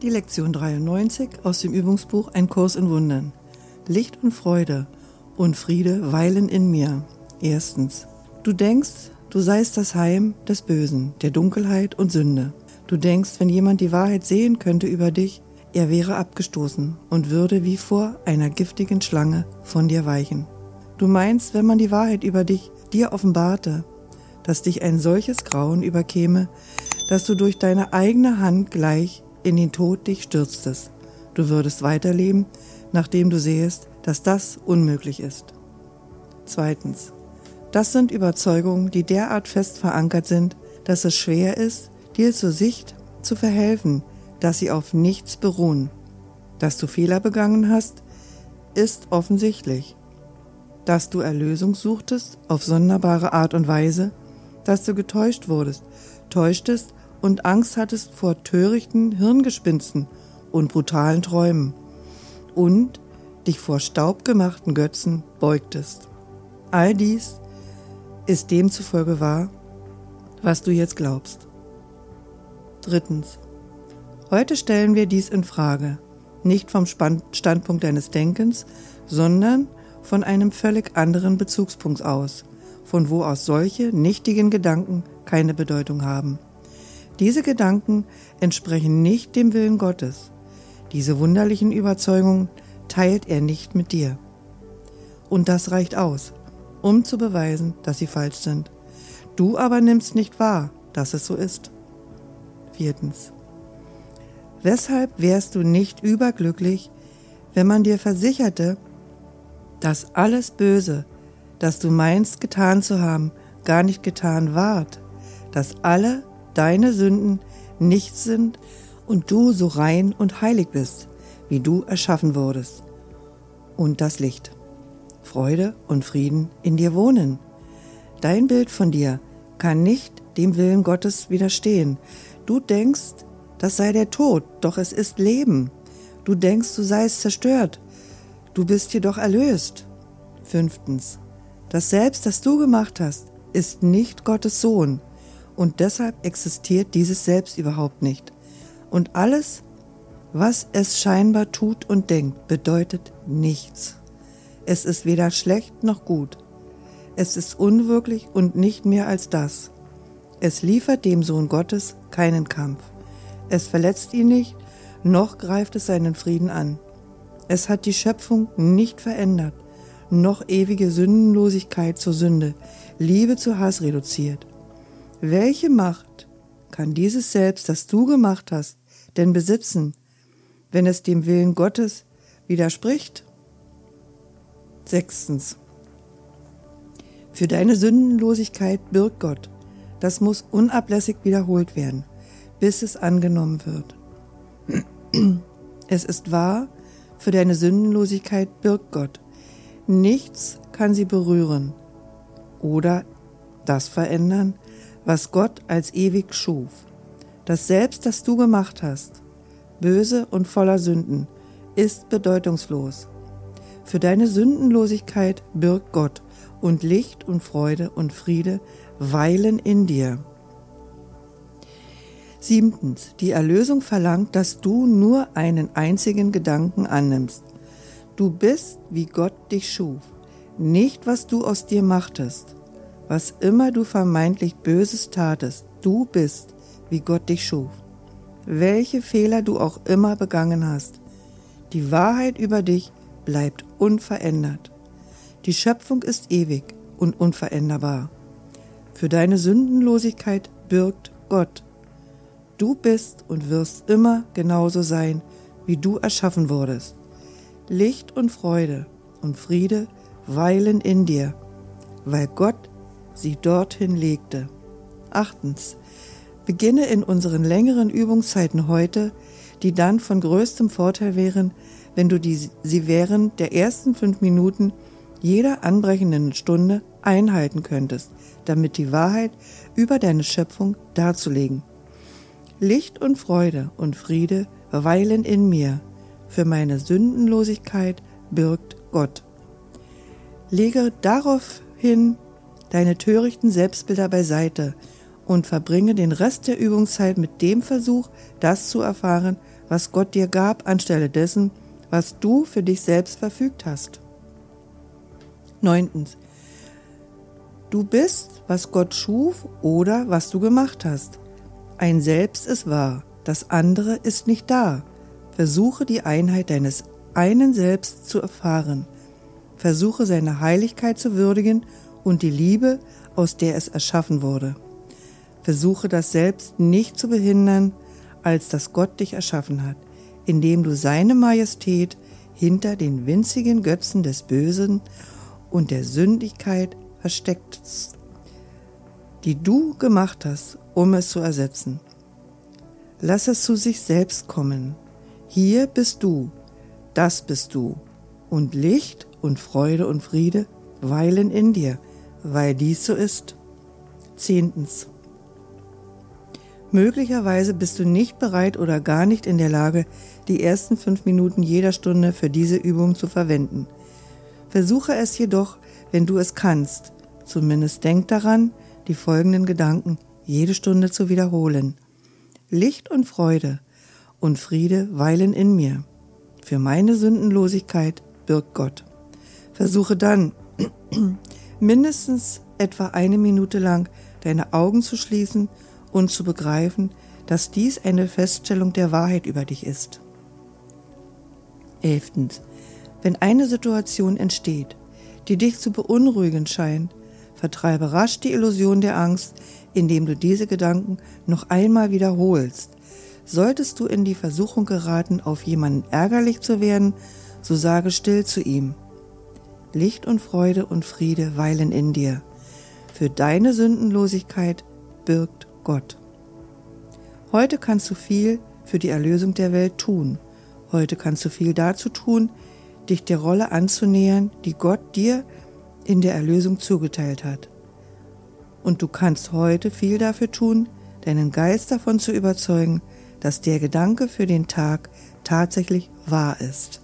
Die Lektion 93 aus dem Übungsbuch Ein Kurs in Wundern. Licht und Freude und Friede weilen in mir. Erstens. Du denkst, du seist das Heim des Bösen, der Dunkelheit und Sünde. Du denkst, wenn jemand die Wahrheit sehen könnte über dich, er wäre abgestoßen und würde wie vor einer giftigen Schlange von dir weichen. Du meinst, wenn man die Wahrheit über dich dir offenbarte, dass dich ein solches Grauen überkäme, dass du durch deine eigene Hand gleich in den Tod dich stürztest. Du würdest weiterleben, nachdem du sehest, dass das unmöglich ist. Zweitens. Das sind Überzeugungen, die derart fest verankert sind, dass es schwer ist, dir zur Sicht zu verhelfen, dass sie auf nichts beruhen. Dass du Fehler begangen hast, ist offensichtlich. Dass du Erlösung suchtest auf sonderbare Art und Weise, dass du getäuscht wurdest, täuschtest und Angst hattest vor törichten Hirngespinsten und brutalen Träumen und dich vor staubgemachten Götzen beugtest. All dies ist demzufolge wahr, was du jetzt glaubst. Drittens. Heute stellen wir dies in Frage, nicht vom Standpunkt deines Denkens, sondern von einem völlig anderen Bezugspunkt aus, von wo aus solche nichtigen Gedanken keine Bedeutung haben. Diese Gedanken entsprechen nicht dem Willen Gottes. Diese wunderlichen Überzeugungen teilt er nicht mit dir. Und das reicht aus, um zu beweisen, dass sie falsch sind. Du aber nimmst nicht wahr, dass es so ist. Viertens. Weshalb wärst du nicht überglücklich, wenn man dir versicherte, dass alles Böse, das du meinst getan zu haben, gar nicht getan ward, dass alle deine Sünden nichts sind und du so rein und heilig bist, wie du erschaffen wurdest. Und das Licht, Freude und Frieden in dir wohnen. Dein Bild von dir kann nicht dem Willen Gottes widerstehen. Du denkst, das sei der Tod, doch es ist Leben. Du denkst, du seist zerstört, du bist jedoch erlöst. Fünftens. Das Selbst, das du gemacht hast, ist nicht Gottes Sohn und deshalb existiert dieses Selbst überhaupt nicht. Und alles, was es scheinbar tut und denkt, bedeutet nichts. Es ist weder schlecht noch gut. Es ist unwirklich und nicht mehr als das. Es liefert dem Sohn Gottes keinen Kampf. Es verletzt ihn nicht, noch greift es seinen Frieden an. Es hat die Schöpfung nicht verändert, noch ewige Sündenlosigkeit zur Sünde, Liebe zu Hass reduziert. Welche Macht kann dieses Selbst, das du gemacht hast, denn besitzen, wenn es dem Willen Gottes widerspricht? Sechstens. Für deine Sündenlosigkeit birgt Gott. Das muss unablässig wiederholt werden, bis es angenommen wird. Es ist wahr, für deine Sündenlosigkeit birgt Gott. Nichts kann sie berühren oder das verändern, was Gott als ewig schuf. Das Selbst, das du gemacht hast, böse und voller Sünden, ist bedeutungslos. Für deine Sündenlosigkeit birgt Gott und Licht und Freude und Friede weilen in dir. Siebtens. Die Erlösung verlangt, dass du nur einen einzigen Gedanken annimmst. Du bist, wie Gott dich schuf, nicht was du aus dir machtest. Was immer du vermeintlich Böses tatest, du bist, wie Gott dich schuf. Welche Fehler du auch immer begangen hast, die Wahrheit über dich bleibt unverändert. Die Schöpfung ist ewig und unveränderbar. Für deine Sündenlosigkeit birgt Gott. Du bist und wirst immer genauso sein, wie du erschaffen wurdest. Licht und Freude und Friede weilen in dir, weil Gott sie dorthin legte. Achtens. Beginne in unseren längeren Übungszeiten heute, die dann von größtem Vorteil wären, wenn du die, sie während der ersten fünf Minuten jeder anbrechenden Stunde einhalten könntest, damit die Wahrheit über deine Schöpfung darzulegen. Licht und Freude und Friede weilen in mir, für meine Sündenlosigkeit birgt Gott. Lege daraufhin deine törichten Selbstbilder beiseite und verbringe den Rest der Übungszeit mit dem Versuch, das zu erfahren, was Gott dir gab, anstelle dessen, was du für dich selbst verfügt hast. Neuntens. Du bist, was Gott schuf oder was du gemacht hast. Ein Selbst ist wahr, das andere ist nicht da. Versuche die Einheit deines einen Selbst zu erfahren. Versuche seine Heiligkeit zu würdigen und die Liebe, aus der es erschaffen wurde. Versuche das Selbst nicht zu behindern, als dass Gott dich erschaffen hat, indem du seine Majestät hinter den winzigen Götzen des Bösen und der Sündigkeit versteckst, die du gemacht hast, um es zu ersetzen. Lass es zu sich selbst kommen. Hier bist du, das bist du, und Licht und Freude und Friede weilen in dir, weil dies so ist. Zehntens. Möglicherweise bist du nicht bereit oder gar nicht in der Lage, die ersten fünf Minuten jeder Stunde für diese Übung zu verwenden. Versuche es jedoch, wenn du es kannst. Zumindest denk daran, die folgenden Gedanken jede Stunde zu wiederholen. Licht und Freude und Friede weilen in mir. Für meine Sündenlosigkeit birgt Gott. Versuche dann mindestens etwa eine Minute lang deine Augen zu schließen und zu begreifen, dass dies eine Feststellung der Wahrheit über dich ist. Elftens. Wenn eine Situation entsteht, die dich zu beunruhigen scheint, vertreibe rasch die Illusion der Angst, indem du diese Gedanken noch einmal wiederholst. Solltest du in die Versuchung geraten, auf jemanden ärgerlich zu werden, so sage still zu ihm. Licht und Freude und Friede weilen in dir. Für deine Sündenlosigkeit birgt Gott. Heute kannst du viel für die Erlösung der Welt tun. Heute kannst du viel dazu tun, dich der Rolle anzunähern, die Gott dir in der Erlösung zugeteilt hat. Und du kannst heute viel dafür tun, deinen Geist davon zu überzeugen, dass der Gedanke für den Tag tatsächlich wahr ist.